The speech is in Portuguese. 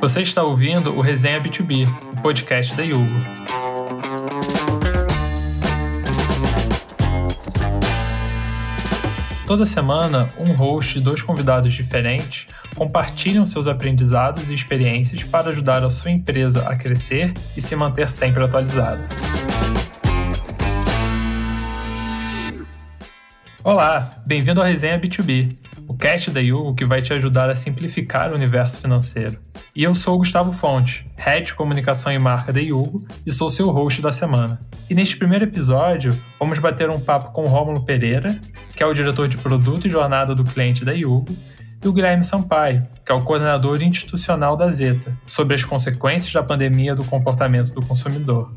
Você está ouvindo o Resenha B2B, o podcast da Yugo. Toda semana, um host e dois convidados diferentes compartilham seus aprendizados e experiências para ajudar a sua empresa a crescer e se manter sempre atualizada. Olá, bem-vindo ao Resenha B2B, o cast da Yugo que vai te ajudar a simplificar o universo financeiro. E eu sou o Gustavo Fonte, Head de Comunicação e Marca da Yugo e sou seu host da semana. E neste primeiro episódio, vamos bater um papo com o Rômulo Pereira, que é o diretor de produto e jornada do cliente da Yugo, e o Guilherme Sampaio, que é o coordenador institucional da Zeta, sobre as consequências da pandemia do comportamento do consumidor.